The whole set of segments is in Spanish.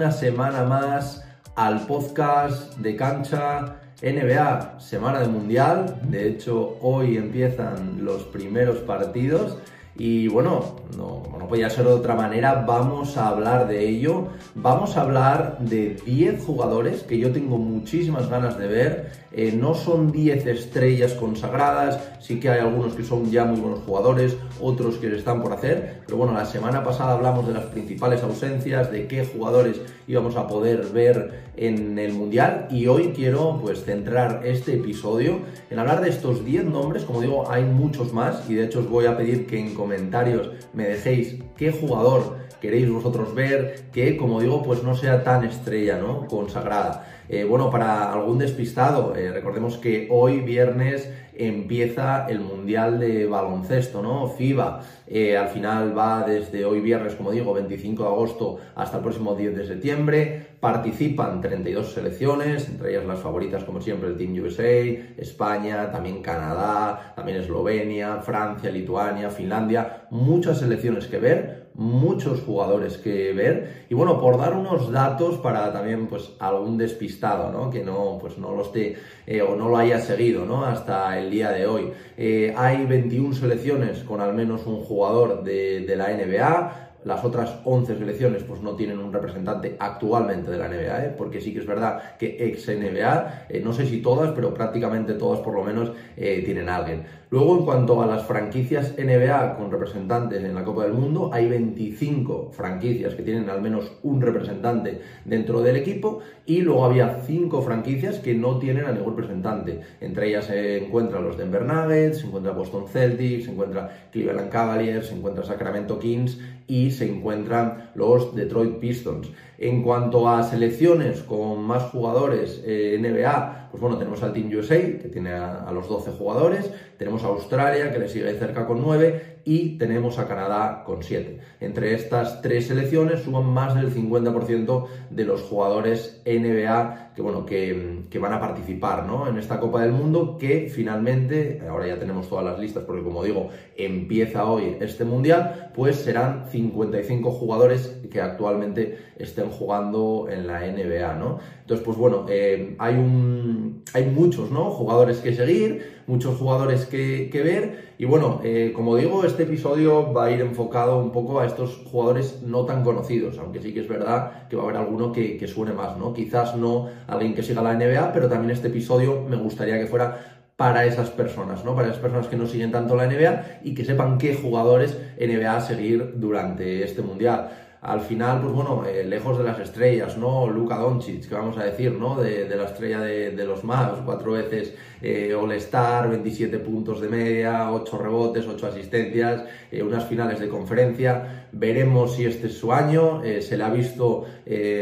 una semana más al podcast de cancha NBA, semana de mundial. De hecho, hoy empiezan los primeros partidos. Y bueno, no, no podía ser de otra manera, vamos a hablar de ello. Vamos a hablar de 10 jugadores que yo tengo muchísimas ganas de ver. Eh, no son 10 estrellas consagradas, sí que hay algunos que son ya muy buenos jugadores, otros que están por hacer. Pero bueno, la semana pasada hablamos de las principales ausencias, de qué jugadores íbamos a poder ver en el Mundial. Y hoy quiero pues centrar este episodio en hablar de estos 10 nombres. Como digo, hay muchos más y de hecho os voy a pedir que en comentarios me dejéis qué jugador queréis vosotros ver, que como digo, pues no sea tan estrella, ¿no? Consagrada. Eh, bueno, para algún despistado, eh, recordemos que hoy viernes empieza el Mundial de Baloncesto, ¿no? FIBA. Eh, al final va desde hoy viernes, como digo, 25 de agosto hasta el próximo 10 de septiembre. Participan 32 selecciones, entre ellas las favoritas, como siempre, el Team USA, España, también Canadá, también Eslovenia, Francia, Lituania, Finlandia. Muchas selecciones que ver, muchos jugadores que ver. Y bueno, por dar unos datos para también, pues, algún despistado, ¿no? Que no, pues, no lo esté eh, o no lo haya seguido, ¿no? Hasta el día de hoy. Eh, hay 21 selecciones con al menos un jugador de, de la NBA. Las otras 11 selecciones pues no tienen un representante actualmente de la NBA, ¿eh? porque sí que es verdad que ex NBA, eh, no sé si todas, pero prácticamente todas por lo menos eh, tienen a alguien. Luego, en cuanto a las franquicias NBA con representantes en la Copa del Mundo, hay 25 franquicias que tienen al menos un representante dentro del equipo y luego había 5 franquicias que no tienen a ningún representante. Entre ellas se encuentran los Denver Nuggets, se encuentra Boston Celtics, se encuentra Cleveland Cavaliers, se encuentra Sacramento Kings y se encuentran los Detroit Pistons. En cuanto a selecciones con más jugadores eh, NBA, pues bueno, tenemos al Team USA, que tiene a, los 12 jugadores, tenemos a Australia, que le sigue cerca con 9, y tenemos a Canadá con 7. Entre estas tres selecciones suman más del 50% de los jugadores NBA que, bueno, que, van a participar ¿no? en esta Copa del Mundo, que finalmente, ahora ya tenemos todas las listas, porque como digo, empieza hoy este Mundial, pues serán 55 jugadores que actualmente estén jugando en la NBA, ¿no? Entonces, pues bueno, eh, hay, un, hay muchos, ¿no? Jugadores que seguir, muchos jugadores que, ver, y bueno, eh, como digo, este episodio va a ir enfocado un poco a estos jugadores no tan conocidos, aunque sí que es verdad que va a haber alguno que, que suene más, ¿no? Quizás no alguien que siga la NBA, pero también este episodio me gustaría que fuera para esas personas, ¿no? Para esas personas que no siguen tanto la NBA y que sepan qué jugadores NBA seguir durante este mundial al final, pues bueno, eh, lejos de las estrellas, ¿no? Luka Doncic, que vamos a decir, ¿no? De, de la estrella de, de, los Mavs, cuatro veces eh, All-Star, 27 puntos de media, 8 rebotes, 8 asistencias, eh, unas finales de conferencia. Veremos si este es su año, eh, se le ha visto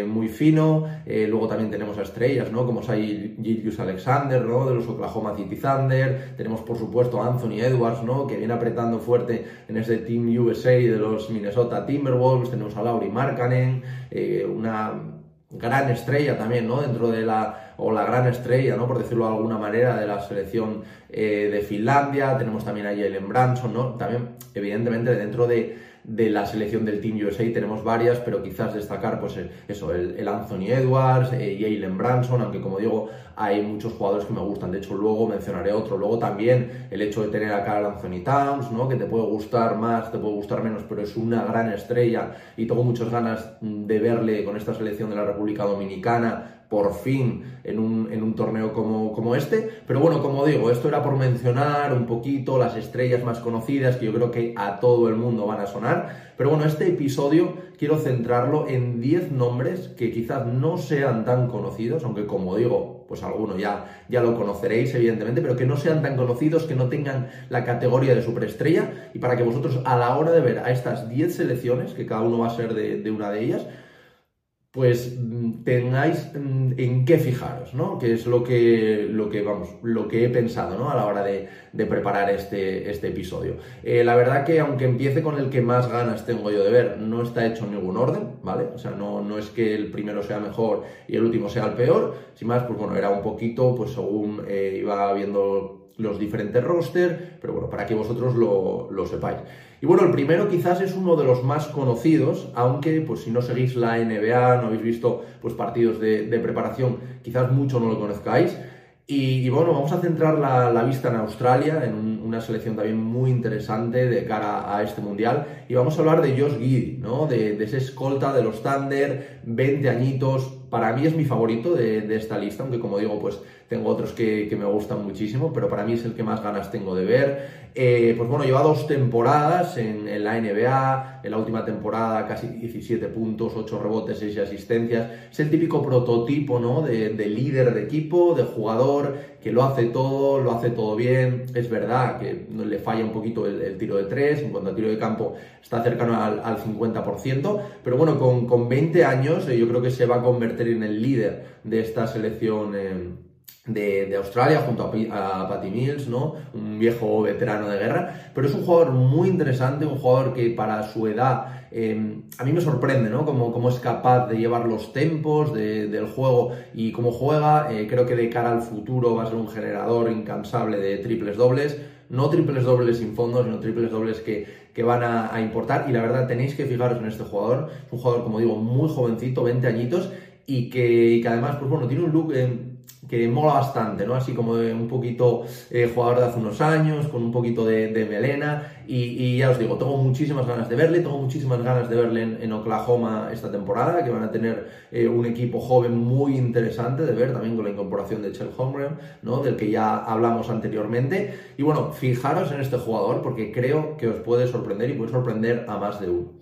muy fino. luego también tenemos a estrellas, ¿no? Como hay Gilgius Alexander, ¿no? De los Oklahoma City Thunder. Tenemos, por supuesto, a Anthony Edwards, ¿no? Que viene apretando fuerte en ese Team USA de los Minnesota Timberwolves. Tenemos a Lauri Markkanen, una gran estrella también, ¿no? Dentro de la, o la gran estrella, ¿no? Por decirlo de alguna manera, de la selección eh, de Finlandia. Tenemos también a Jalen Branson, ¿no? También, evidentemente, dentro de, de la selección del Team USA tenemos varias, pero quizás destacar, pues eso, el, Anthony Edwards, eh, Jalen Branson, aunque como digo, hay muchos jugadores que me gustan. De hecho, luego mencionaré otro. Luego también el hecho de tener a Carl Anthony Towns, ¿no? Que te puede gustar más, te puede gustar menos, pero es una gran estrella y tengo muchas ganas de verle con esta selección de la República Dominicana por fin en un, en un torneo como, como, este. Pero bueno, como digo, esto era por mencionar un poquito las estrellas más conocidas que yo creo que a todo el mundo van a sonar. Pero bueno, este episodio quiero centrarlo en 10 nombres que quizás no sean tan conocidos, aunque como digo, pues alguno ya, ya lo conoceréis evidentemente, pero que no sean tan conocidos, que no tengan la categoría de superestrella y para que vosotros a la hora de ver a estas 10 selecciones, que cada uno va a ser de, de una de ellas, pues tengáis en qué fijaros, ¿no? Que es lo que, lo que, vamos, lo que he pensado, ¿no? A la hora de, de preparar este, este episodio. Eh, la verdad que aunque empiece con el que más ganas tengo yo de ver, no está hecho en ningún orden, ¿vale? O sea, no, no es que el primero sea mejor y el último sea el peor, sin más, pues bueno, era un poquito, pues según eh, iba viendo los diferentes roster, pero bueno, para que vosotros lo, lo sepáis. Y bueno, el primero quizás es uno de los más conocidos, aunque pues si no seguís la NBA, no habéis visto pues partidos de, preparación, quizás mucho no lo conozcáis. Y, bueno, vamos a centrar la, vista en Australia, en una selección también muy interesante de cara a este mundial. Y vamos a hablar de Josh Giddy, ¿no? De, de ese escolta de los Thunder, 20 añitos, para mí es mi favorito de, esta lista, aunque como digo, pues tengo otros que, me gustan muchísimo, pero para mí es el que más ganas tengo de ver. Eh, pues bueno, lleva dos temporadas en, la NBA, en la última temporada casi 17 puntos, 8 rebotes, 6 asistencias. Es el típico prototipo, ¿no? De, líder de equipo, de jugador que lo hace todo, lo hace todo bien. Es verdad que le falla un poquito el, tiro de 3, en cuanto a tiro de campo está cercano al, 50%, pero bueno, con, con 20 años eh, yo creo que se va a convertir en el líder de esta selección eh, de, Australia junto a, a, Patty Mills, ¿no? Un viejo veterano de guerra, pero es un jugador muy interesante, un jugador que para su edad eh, a mí me sorprende, ¿no? Cómo, es capaz de llevar los tempos del juego y cómo juega. Eh, creo que de cara al futuro va a ser un generador incansable de triples dobles. No triples dobles sin fondos, sino triples dobles que, van a, importar. Y la verdad, tenéis que fijaros en este jugador. Es un jugador, como digo, muy jovencito, 20 añitos, y que, además, pues bueno, tiene un look eh, que mola bastante, ¿no? Así como un poquito eh, jugador de hace unos años, con un poquito de, melena, y, ya os digo, tengo muchísimas ganas de verle, tengo muchísimas ganas de verle en, Oklahoma esta temporada, que van a tener eh, un equipo joven muy interesante de ver, también con la incorporación de Chel Holmgren, ¿no? Del que ya hablamos anteriormente. Y bueno, fijaros en este jugador, porque creo que os puede sorprender y puede sorprender a más de uno.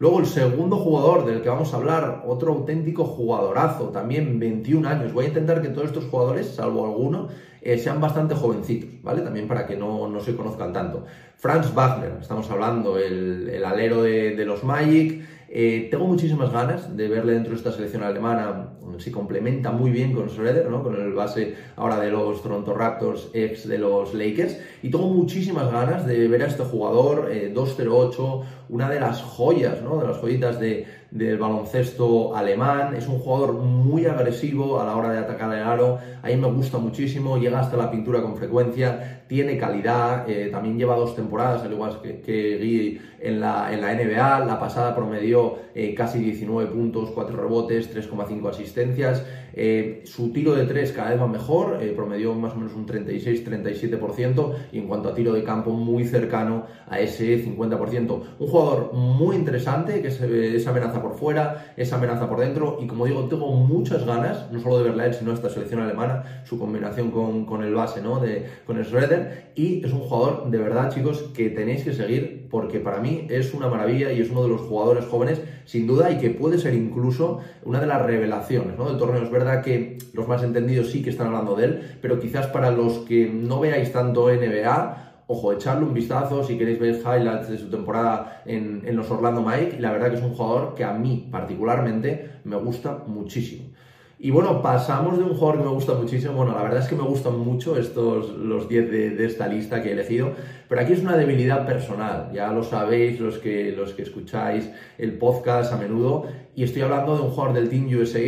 Luego el segundo jugador del que vamos a hablar, otro auténtico jugadorazo, también 21 años. Voy a intentar que todos estos jugadores, salvo alguno, eh, sean bastante jovencitos, ¿vale? También para que no, se conozcan tanto. Franz Wagner, estamos hablando, el, alero de, de los Magic. Eh, tengo muchísimas ganas de verle dentro de esta selección alemana. Si complementa muy bien con Schroeder, ¿no? con el base ahora de los Toronto Raptors, ex de los Lakers. Y tengo muchísimas ganas de ver a este jugador, 2-0-8, eh, una de las joyas, ¿no? de las joyitas de, del baloncesto alemán. Es un jugador muy agresivo a la hora de atacar el aro. A mí me gusta muchísimo, llega hasta la pintura con frecuencia, tiene calidad. Eh, también lleva dos temporadas, al igual que, que en la, en la NBA. La pasada promedió eh, casi 19 puntos, 4 rebotes, 3,5 asistencias. Eh, su tiro de 3 cada vez va mejor, promedió más o menos un 36-37% y en cuanto a tiro de campo muy cercano a ese 50%. Un jugador muy interesante que se, esa amenaza por fuera, esa amenaza por dentro. Y como digo, tengo muchas ganas, no solo de verla él, sino esta selección alemana, su combinación con, el base, ¿no? De, con el Y es un jugador, de verdad, chicos, que tenéis que seguir porque para mí es una maravilla y es uno de los jugadores jóvenes, sin duda, y que puede ser incluso una de las revelaciones ¿no? del torneo. Es verdad que los más entendidos sí que están hablando de él, pero quizás para los que no veáis tanto NBA, ojo, echarle un vistazo si queréis ver highlights de su temporada en, los Orlando Mike. La verdad que es un jugador que a mí particularmente me gusta muchísimo. Y bueno, pasamos de un jugador que me gusta muchísimo. Bueno, la verdad es que me gustan mucho estos, los 10 de, esta lista que he elegido. Pero aquí es una debilidad personal. Ya lo sabéis los que, los que escucháis el podcast a menudo. Y estoy hablando de un jugador del Team USA.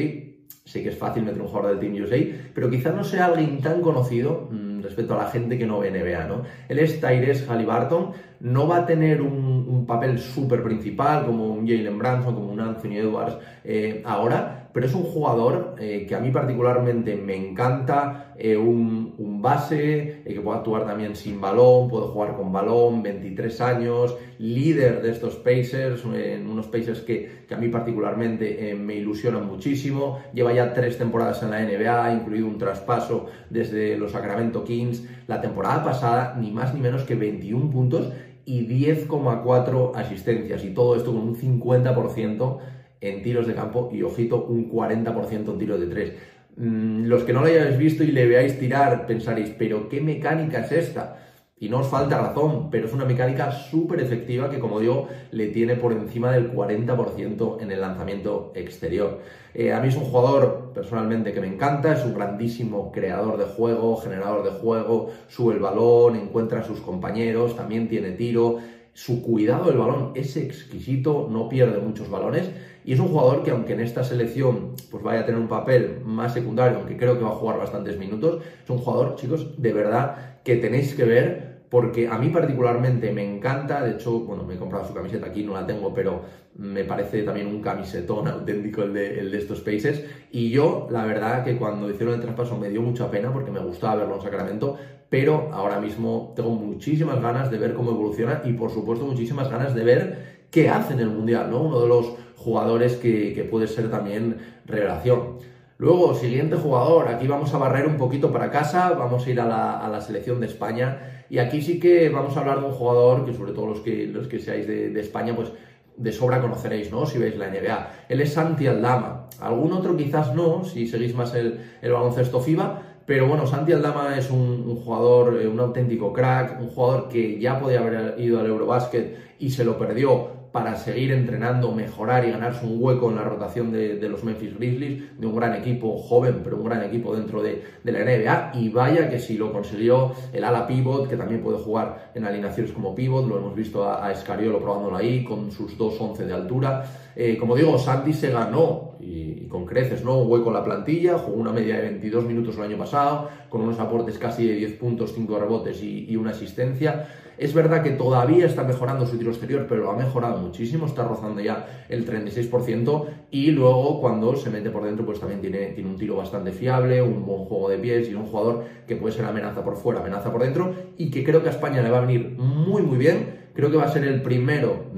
Sé que es fácil meter un jugador del Team USA, pero quizás no sea alguien tan conocido. Mm, respecto a la gente que no ve NBA, ¿no? Él es Tyrese Halliburton, no va a tener un, papel súper principal como un Jalen Branson, como un Anthony Edwards eh, ahora, pero es un jugador eh, que a mí particularmente me encanta, eh, un, base que puede actuar también sin balón, puede jugar con balón, 23 años, líder de estos Pacers, en unos Pacers que, que, a mí particularmente me ilusionan muchísimo, lleva ya tres temporadas en la NBA, incluido un traspaso desde los Sacramento Kings, la temporada pasada ni más ni menos que 21 puntos y 10,4 asistencias. Y todo esto con un 50% en tiros de campo y, ojito, un 40% en tiros de 3. Mm, los que no lo hayáis visto y le veáis tirar, pensaréis, pero ¿qué mecánica es esta? Y no os falta razón, pero es una mecánica súper efectiva que, como digo, le tiene por encima del 40% en el lanzamiento exterior. Eh, a mí es un jugador personalmente que me encanta, es un grandísimo creador de juego, generador de juego, sube el balón, encuentra a sus compañeros, también tiene tiro. Su cuidado del balón es exquisito, no pierde muchos balones Y es un jugador que aunque en esta selección pues vaya a tener un papel más secundario, aunque creo que va a jugar bastantes minutos, es un jugador, chicos, de verdad que tenéis que ver porque a mí particularmente me encanta, de hecho, bueno, me he comprado su camiseta aquí, no la tengo, pero me parece también un camisetón auténtico el de, el de estos Paces, y yo, la verdad, que cuando hicieron el traspaso me dio mucha pena porque me gustaba verlo en Sacramento, pero ahora mismo tengo muchísimas ganas de ver cómo evoluciona y, por supuesto, muchísimas ganas de ver qué hace en el Mundial, ¿no? Uno de los jugadores que, puede ser también revelación. Luego, siguiente jugador, aquí vamos a barrer un poquito para casa, vamos a ir a la, selección de España y aquí sí que vamos a hablar de un jugador que sobre todo los que, los que seáis de, España, pues de sobra conoceréis, ¿no? Si veis la NBA. Él es Santi Aldama. Algún otro quizás no, si seguís más el, baloncesto FIBA, pero bueno, Santi Aldama es un, jugador, eh, un auténtico crack, un jugador que ya podía haber ido al Eurobasket y se lo perdió para seguir entrenando, mejorar y ganarse un hueco en la rotación de, los Memphis Grizzlies, de un gran equipo joven, pero un gran equipo dentro de, la NBA. Y vaya que si lo consiguió el ala pivot, que también puede jugar en alineaciones como pivot, lo hemos visto a, Escariolo probándolo ahí, con sus 2.11 de altura. Eh, como digo, Santi se ganó y, con creces, ¿no? Un hueco en la plantilla, jugó una media de 22 minutos el año pasado, con unos aportes casi de 10 puntos, 5 rebotes y una asistencia. Es verdad que todavía está mejorando su tiro exterior, pero lo ha mejorado muchísimo, está rozando ya el 36% y luego cuando se mete por dentro pues también tiene, tiene un tiro bastante fiable, un buen juego de pies y un jugador que puede ser amenaza por fuera, amenaza por dentro y que creo que a España le va a venir muy muy bien. Creo que va a ser el primero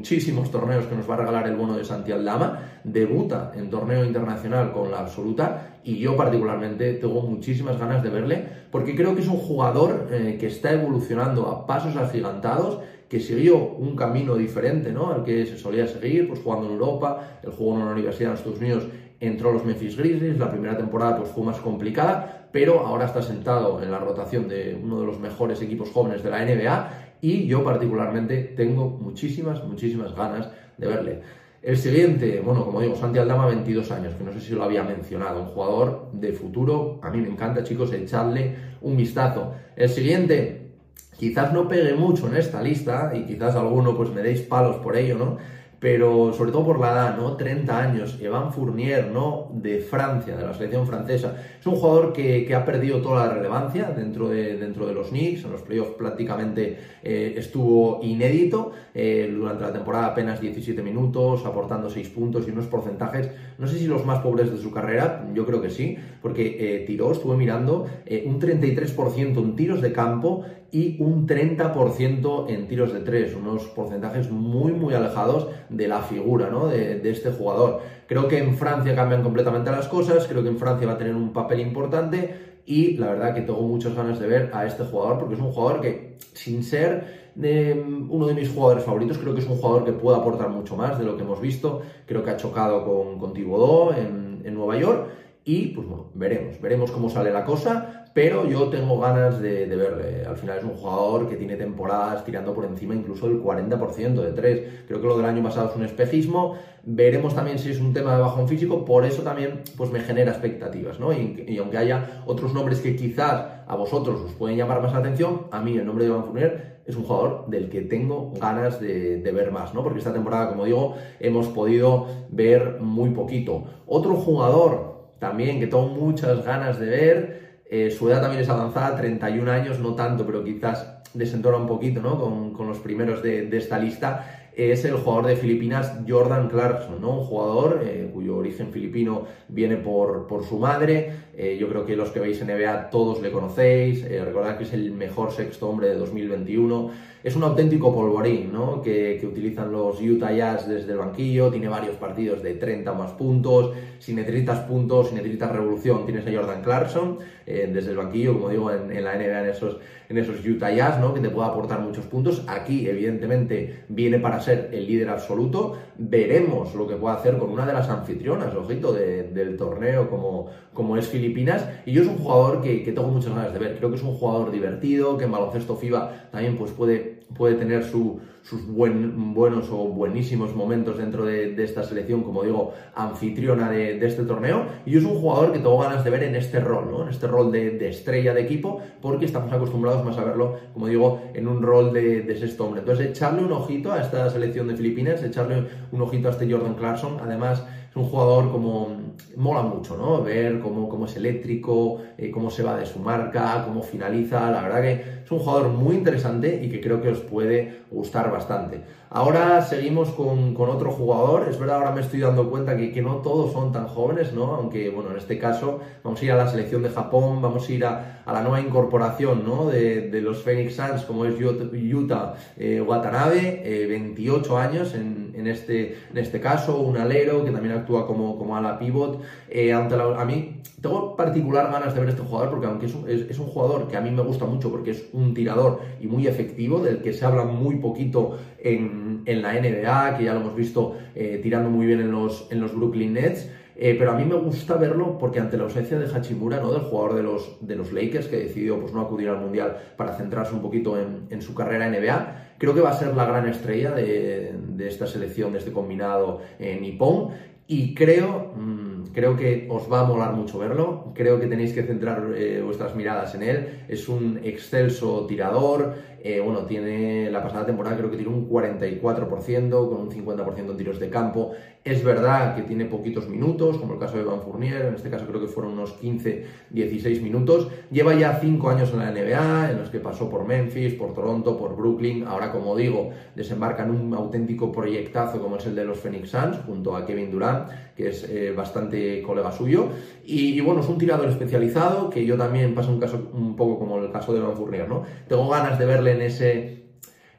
muchísimos torneos que nos va a regalar el bono de Santi Aldama. Debuta en torneo internacional con la absoluta y yo particularmente tengo muchísimas ganas de verle porque creo que es un jugador eh, que está evolucionando a pasos agigantados que siguió un camino diferente ¿no? al que se solía seguir, pues jugando en Europa, el jugó en una universidad en Estados Unidos, entró a los Memphis Grizzlies, la primera temporada pues fue más complicada, pero ahora está sentado en la rotación de uno de los mejores equipos jóvenes de la NBA y yo particularmente tengo muchísimas, muchísimas ganas de verle. El siguiente, bueno, como digo, Santi Aldama, 22 años, que no sé si lo había mencionado, un jugador de futuro, a mí me encanta, chicos, echarle un vistazo. El siguiente, quizás no pegue mucho en esta lista y quizás alguno pues me deis palos por ello, ¿no? Pero sobre todo por la edad, ¿no? 30 años, Evan Fournier, ¿no? De Francia, de la selección francesa. Es un jugador que, ha perdido toda la relevancia dentro de, dentro de los Knicks, en los playoffs prácticamente eh, estuvo inédito, eh, durante la temporada apenas 17 minutos, aportando 6 puntos y unos porcentajes, no sé si los más pobres de su carrera, yo creo que sí, porque eh, tiró, estuve mirando, un 33% en tiros de campo y un 30% en tiros de 3, unos porcentajes muy, muy alejados de la figura ¿no? de, este jugador. Creo que en Francia cambian completamente las cosas, creo que en Francia va a tener un papel importante y la verdad que tengo muchas ganas de ver a este jugador porque es un jugador que sin ser uno de mis jugadores favoritos, creo que es un jugador que puede aportar mucho más de lo que hemos visto, creo que ha chocado con, con Thibodeau en, en Nueva York y pues bueno, veremos, veremos cómo sale la cosa, pero yo tengo ganas de, verle. Al final es un jugador que tiene temporadas tirando por encima incluso del 40% de tres. Creo que lo del año pasado es un espejismo. Veremos también si es un tema de bajón físico, por eso también pues me genera expectativas, ¿no? Y, aunque haya otros nombres que quizás a vosotros os pueden llamar más la atención, a mí el nombre de Van Fournier es un jugador del que tengo ganas de, de, ver más, ¿no? Porque esta temporada, como digo, hemos podido ver muy poquito. Otro jugador también que tengo muchas ganas de ver. Eh, su edad también es avanzada, 31 años, no tanto, pero quizás desentona un poquito ¿no? con, los primeros de, de, esta lista. Es el jugador de Filipinas Jordan Clarkson, ¿no? un jugador eh, cuyo origen filipino viene por, por su madre. Eh, yo creo que los que veis en NBA todos le conocéis. recordad que es el mejor sexto hombre de 2021 es un auténtico polvorín, ¿no? Que, utilizan los Utah Jazz desde el banquillo, tiene varios partidos de 30 o más puntos, si necesitas puntos, si necesitas revolución, tienes a Jordan Clarkson eh, desde el banquillo, como digo, en, la NBA, en esos, en esos Utah Jazz, ¿no? Que te puede aportar muchos puntos. Aquí, evidentemente, viene para ser el líder absoluto. Veremos lo que puede hacer con una de las anfitrionas, ojito, del torneo como, como es Filipinas. Y yo es un jugador que, que tengo muchas ganas de ver. Creo que es un jugador divertido, que en baloncesto FIBA también pues puede puede tener su, sus buenos o buenísimos momentos dentro de, esta selección, como digo, anfitriona de, este torneo. Y es un jugador que tengo ganas de ver en este rol, ¿no? En este rol de, estrella de equipo, porque estamos acostumbrados más a verlo, como digo, en un rol de, sexto hombre. Entonces, echarle un ojito a esta selección de Filipinas, echarle un ojito a este Jordan Clarkson. Además, es un jugador como mola mucho, ¿no? Ver cómo, cómo es eléctrico, eh, cómo se va de su marca, cómo finaliza. La verdad que es un jugador muy interesante y que creo que os puede gustar bastante. Ahora seguimos con, otro jugador. Es verdad, ahora me estoy dando cuenta que, que, no todos son tan jóvenes, ¿no? Aunque, bueno, en este caso vamos a ir a la selección de Japón, vamos a ir a, la nueva incorporación, ¿no? De, los Phoenix Suns, como es Yuta eh, Watanabe, 28 eh, años en, en, este, en este caso, un alero que también actúa como, como ala pivot. Eh, ante a mí tengo particular ganas de ver este jugador porque aunque es un, jugador que a mí me gusta mucho porque es un tirador y muy efectivo, del que se habla muy poquito en, en la NBA, que ya lo hemos visto eh, tirando muy bien en los, en los Brooklyn Nets. Eh, pero a mí me gusta verlo porque ante la ausencia de Hachimura, ¿no? del jugador de los, de los Lakers, que decidió pues, no acudir al Mundial para centrarse un poquito en, en su carrera NBA, creo que va a ser la gran estrella de, esta selección, de este combinado en nipón. Y creo, mm, creo que os va a molar mucho verlo. Creo que tenéis que centrar eh, vuestras miradas en él. Es un excelso tirador. Eh, bueno, tiene la pasada temporada creo que tiene un 44% con un 50% en tiros de campo. Es verdad que tiene poquitos minutos, como el caso de Van Fournier, en este caso creo que fueron unos 15, 16 minutos. Lleva ya 5 años en la NBA, en los que pasó por Memphis, por Toronto, por Brooklyn. Ahora, como digo, desembarca en un auténtico proyectazo como es el de los Phoenix Suns, junto a Kevin Durant, que es eh, bastante colega suyo. Y, bueno, es un tirador especializado, que yo también paso un caso un poco como el caso de Van Fournier, ¿no? Tengo ganas de verle en ese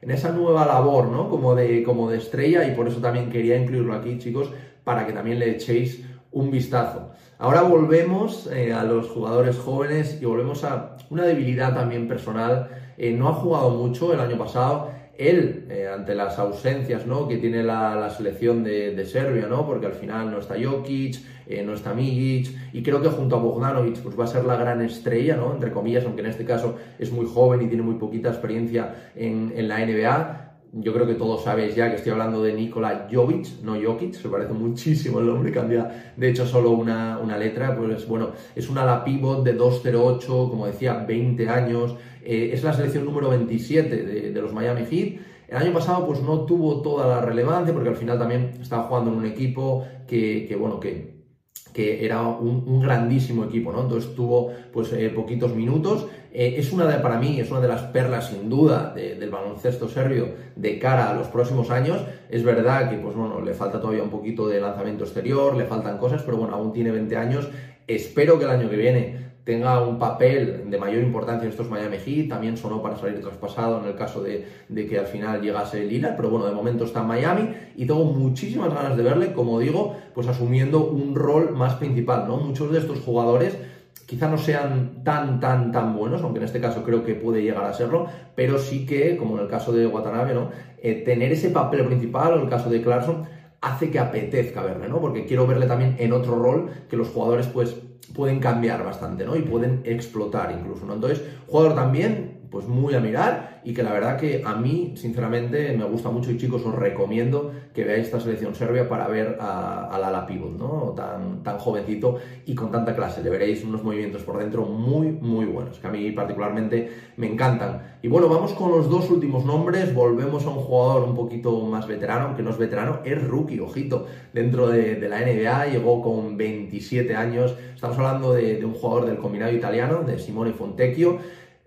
en esa nueva labor, ¿no? Como de, como de estrella y por eso también quería incluirlo aquí, chicos, para que también le echéis un vistazo. Ahora volvemos eh, a los jugadores jóvenes y volvemos a una debilidad también personal. Eh, no ha jugado mucho el año pasado él, eh, ante las ausencias ¿no? que tiene la, selección de, Serbia, ¿no? porque al final no está Jokic, eh, no está Migic, y creo que junto a Bogdanovic pues va a ser la gran estrella, ¿no? entre comillas, aunque en este caso es muy joven y tiene muy poquita experiencia en, en la NBA. Yo creo que todos sabéis ya que estoy hablando de Nikola Jovic, no Jokic, se parece muchísimo el nombre, cambia de hecho solo una, una letra, pues bueno, es una ala pivot de 2.08, como decía, 20 años, eh, es la selección número 27 de, los Miami Heat. El año pasado pues no tuvo toda la relevancia porque al final también estaba jugando en un equipo que, bueno, que, que era un, grandísimo equipo, ¿no? Entonces tuvo pues eh, poquitos minutos. Eh, es una de, para mí, es una de las perlas sin duda del baloncesto serbio de cara a los próximos años. Es verdad que pues bueno, le falta todavía un poquito de lanzamiento exterior, le faltan cosas, pero bueno, aún tiene 20 años. Espero que el año que viene tenga un papel de mayor importancia en estos Miami Heat, también sonó para salir traspasado en el caso de, que al final llegase Lillard, pero bueno, de momento está en Miami y tengo muchísimas ganas de verle, como digo, pues asumiendo un rol más principal, ¿no? Muchos de estos jugadores quizá no sean tan, tan, tan buenos, aunque en este caso creo que puede llegar a serlo, pero sí que, como en el caso de Watanabe, ¿no? Eh, tener ese papel principal, o el caso de Clarkson, hace que apetezca verle, ¿no? Porque quiero verle también en otro rol que los jugadores, pues, pueden cambiar bastante, ¿no? Y pueden explotar incluso, ¿no? Entonces, jugador también pues muy a mirar y que la verdad que a mí, sinceramente, me gusta mucho y chicos, os recomiendo que veáis esta selección serbia para ver a, Lala Pivot, ¿no? Tan, tan jovencito y con tanta clase. Le veréis unos movimientos por dentro muy, muy buenos, que a mí particularmente me encantan. Y bueno, vamos con los dos últimos nombres. Volvemos a un jugador un poquito más veterano, aunque no es veterano, es rookie, ojito, dentro de, la NBA. Llegó con 27 años. Estamos hablando de, de un jugador del combinado italiano, de Simone Fontecchio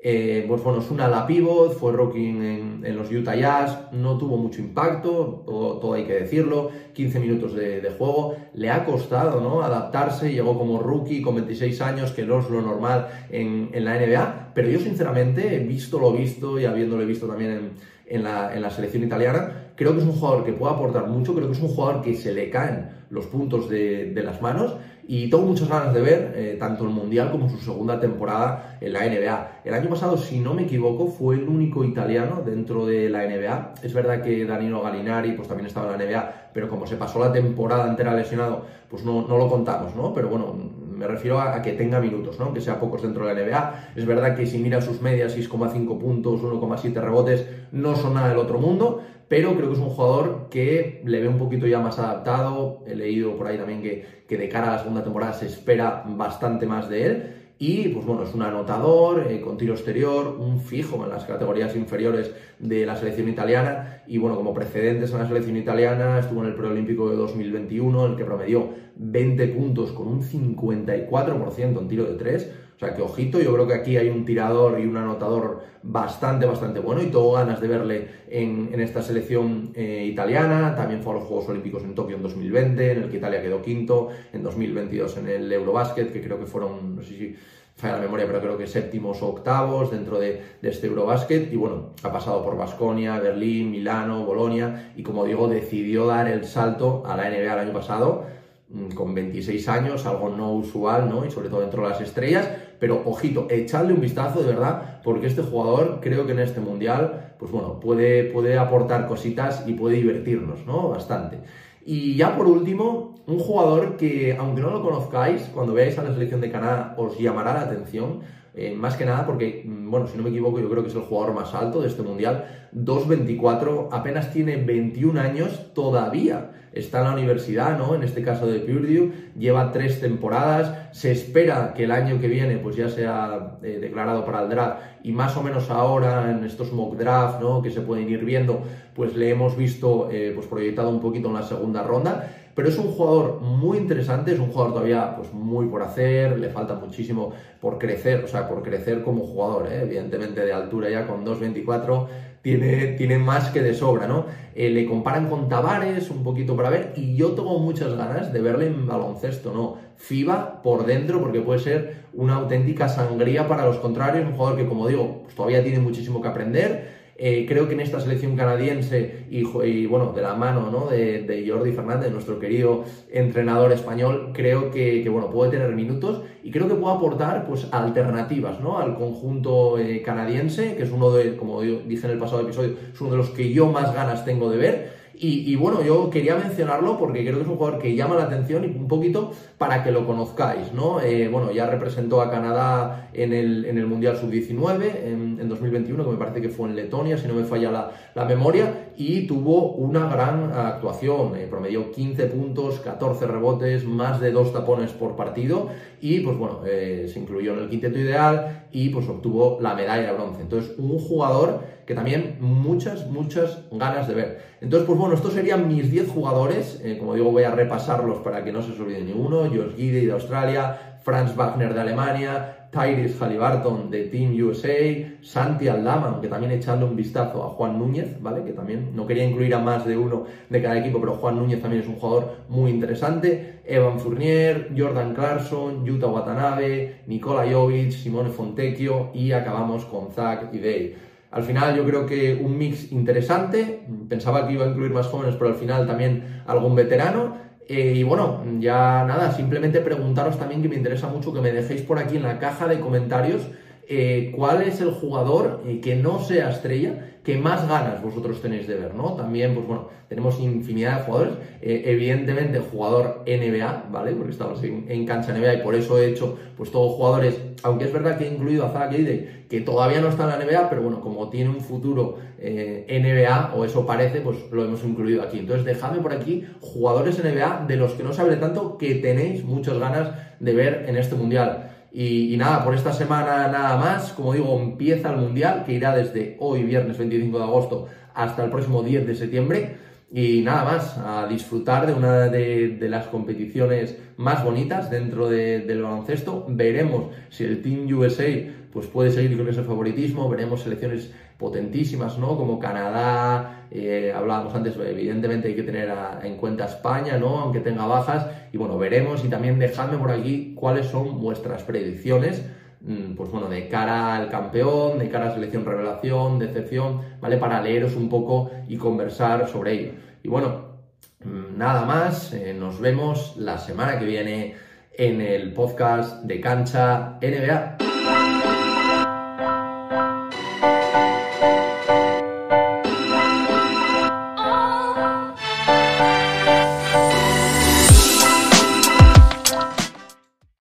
eh, pues bueno, es una la pivot, fue rocking en, los Utah Jazz, no tuvo mucho impacto, todo, hay que decirlo, 15 minutos de, juego, le ha costado ¿no? adaptarse, llegó como rookie con 26 años, que no es lo normal en, la NBA, pero yo sinceramente, visto lo visto y habiéndole visto también en, la, selección italiana, creo que es un jugador que puede aportar mucho, creo que es un jugador que se le caen los puntos de, de las manos y tengo muchas ganas de ver eh, tanto el Mundial como su segunda temporada en la NBA. El año pasado, si no me equivoco, fue el único italiano dentro de la NBA. Es verdad que Danilo Galinari pues, también estaba en la NBA, pero como se pasó la temporada entera lesionado, pues no, no lo contamos, ¿no? Pero bueno, me refiero a, que tenga minutos, ¿no? Que sea pocos dentro de la NBA. Es verdad que si mira sus medias, 6,5 puntos, 1,7 rebotes, no son nada del otro mundo, pero creo que es un jugador que le ve un poquito ya más adaptado. He leído por ahí también que, que de cara a la segunda temporada se espera bastante más de él. Y pues bueno, es un anotador eh, con tiro exterior, un fijo en las categorías inferiores de la selección italiana. Y bueno, como precedentes en la selección italiana, estuvo en el preolímpico de 2021, en el que promedió 20 puntos con un 54% en tiro de 3. O sea que ojito, yo creo que aquí hay un tirador y un anotador bastante, bastante bueno y tengo ganas de verle en, esta selección eh, italiana. También fue a los Juegos Olímpicos en Tokio en 2020, en el que Italia quedó quinto, en 2022 en el Eurobasket, que creo que fueron, no sé si falla la memoria, pero creo que séptimos o octavos dentro de, este Eurobasket. Y bueno, ha pasado por Basconia, Berlín, Milano, Bolonia y como digo, decidió dar el salto a la NBA el año pasado Mm, con 26 años, algo no usual, ¿no? Y sobre todo dentro de las estrellas, pero ojito, echadle un vistazo de verdad, porque este jugador creo que en este mundial, pues bueno, puede, puede aportar cositas y puede divertirnos, ¿no? Bastante. Y ya por último, un jugador que, aunque no lo conozcáis, cuando veáis a la selección de Canadá os llamará la atención, eh, más que nada porque, mm, bueno, si no me equivoco, yo creo que es el jugador más alto de este mundial, 2.24, apenas tiene 21 años todavía está en la universidad, ¿no? En este caso de Purdue, lleva tres temporadas, se espera que el año que viene pues ya sea eh, declarado para el draft y más o menos ahora en estos mock draft, ¿no? Que se pueden ir viendo, pues le hemos visto eh, pues proyectado un poquito en la segunda ronda, pero es un jugador muy interesante, es un jugador todavía pues muy por hacer, le falta muchísimo por crecer, o sea, por crecer como jugador, ¿eh? evidentemente de altura ya con 2.24 tiene, tiene más que de sobra, ¿no? Eh, le comparan con Tavares un poquito para ver y yo tengo muchas ganas de verle en baloncesto, ¿no? FIBA por dentro porque puede ser una auténtica sangría para los contrarios, un jugador que como digo, pues todavía tiene muchísimo que aprender, eh, creo que en esta selección canadiense y, bueno, de la mano ¿no? de, Jordi Fernández, nuestro querido entrenador español, creo que, bueno, puede tener minutos y creo que puede aportar pues, alternativas ¿no? al conjunto eh, canadiense, que es uno de, como dije en el pasado episodio, es uno de los que yo más ganas tengo de ver. Y, bueno, yo quería mencionarlo porque creo que es un jugador que llama la atención y un poquito para que lo conozcáis, ¿no? Eh, bueno, ya representó a Canadá en el, en el Mundial Sub-19 en, 2021, que me parece que fue en Letonia, si no me falla la, memoria, y tuvo una gran actuación. Eh, promedió 15 puntos, 14 rebotes, más de dos tapones por partido, y pues bueno, eh, se incluyó en el quinteto ideal y pues obtuvo la medalla de bronce. Entonces, un jugador que también muchas, muchas ganas de ver. Entonces, pues bueno, estos serían mis 10 jugadores. Eh, como digo, voy a repasarlos para que no se os olvide ninguno. George Guidi de Australia, Franz Wagner de Alemania, Tyrese Halliburton de Team USA, Santi Aldama, que también echando un vistazo a Juan Núñez, ¿vale? Que también no quería incluir a más de uno de cada equipo, pero Juan Núñez también es un jugador muy interesante. Evan Fournier, Jordan Clarkson, Yuta Watanabe, Nikola Jovic, Simone Fontecchio y acabamos con Zach y Dave. Al final yo creo que un mix interesante, pensaba que iba a incluir más jóvenes, pero al final también algún veterano. Eh, y bueno, ya nada, simplemente preguntaros también que me interesa mucho que me dejéis por aquí en la caja de comentarios eh, cuál es el jugador eh, que no sea estrella que más ganas vosotros tenéis de ver, ¿no? También, pues bueno, tenemos infinidad de jugadores, eh, evidentemente jugador NBA, ¿vale? Porque estamos en, cancha NBA y por eso he hecho, pues todos jugadores, aunque es verdad que he incluido a Zach Eide, que todavía no está en la NBA, pero bueno, como tiene un futuro NBA, o eso parece, pues lo hemos incluido aquí. Entonces, dejadme por aquí jugadores NBA de los que no hable tanto, que tenéis muchas ganas de ver en este mundial. Y, nada, por esta semana nada más. Como digo, empieza el Mundial, que irá desde hoy, viernes 25 de agosto, hasta el próximo 10 de septiembre. Y nada más, a disfrutar de una de, las competiciones más bonitas dentro del baloncesto. Veremos si el Team USA pues puede seguir con ese favoritismo. Veremos selecciones potentísimas, ¿no? Como Canadá, eh, hablábamos antes, evidentemente hay que tener en cuenta España, ¿no? Aunque tenga bajas. Y bueno, veremos y también dejadme por aquí cuáles son vuestras predicciones pues bueno, de cara al campeón, de cara a selección revelación, decepción, ¿vale? Para leeros un poco y conversar sobre ello. Y bueno, mm, nada más, eh, nos vemos la semana que viene en el podcast de Cancha NBA.